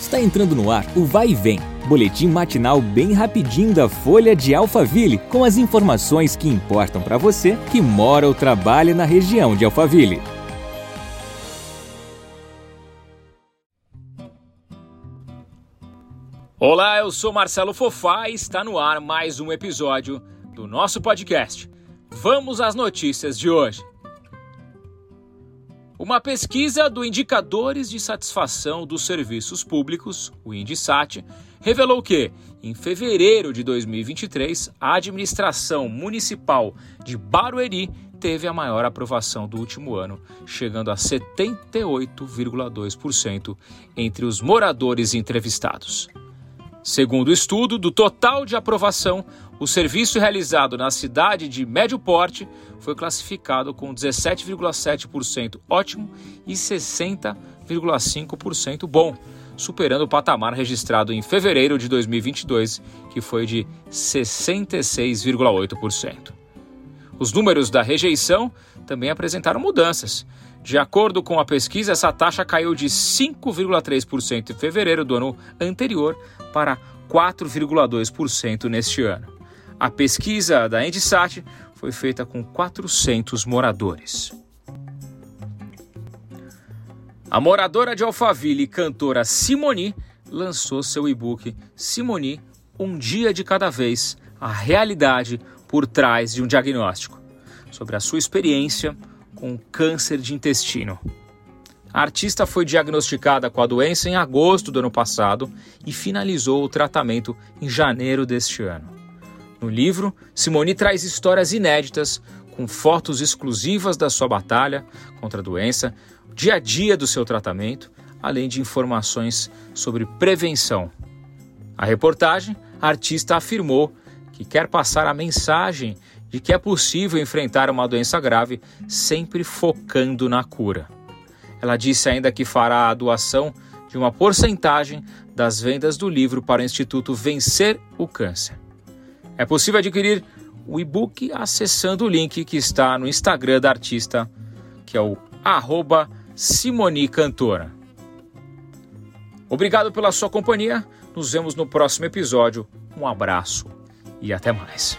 Está entrando no ar o Vai e Vem, boletim matinal bem rapidinho da Folha de Alphaville, com as informações que importam para você que mora ou trabalha na região de Alphaville. Olá, eu sou Marcelo Fofá e está no ar mais um episódio do nosso podcast. Vamos às notícias de hoje. Uma pesquisa do Indicadores de Satisfação dos Serviços Públicos, o INDISAT, revelou que, em fevereiro de 2023, a administração municipal de Barueri teve a maior aprovação do último ano, chegando a 78,2% entre os moradores entrevistados. Segundo o estudo, do total de aprovação, o serviço realizado na cidade de médio porte foi classificado com 17,7% ótimo e 60,5% bom, superando o patamar registrado em fevereiro de 2022, que foi de 66,8%. Os números da rejeição também apresentaram mudanças. De acordo com a pesquisa, essa taxa caiu de 5,3% em fevereiro do ano anterior para 4,2% neste ano. A pesquisa da Endisat foi feita com 400 moradores. A moradora de Alphaville e cantora Simoni lançou seu e-book Simoni, um dia de cada vez, a realidade por trás de um diagnóstico, sobre a sua experiência com câncer de intestino. A artista foi diagnosticada com a doença em agosto do ano passado e finalizou o tratamento em janeiro deste ano. No livro, Simone traz histórias inéditas, com fotos exclusivas da sua batalha contra a doença, dia a dia do seu tratamento, além de informações sobre prevenção. A reportagem, a artista afirmou que quer passar a mensagem de que é possível enfrentar uma doença grave sempre focando na cura. Ela disse ainda que fará a doação de uma porcentagem das vendas do livro para o Instituto Vencer o Câncer. É possível adquirir o e-book acessando o link que está no Instagram da artista, que é o arroba Simoni Cantora. Obrigado pela sua companhia. Nos vemos no próximo episódio. Um abraço e até mais.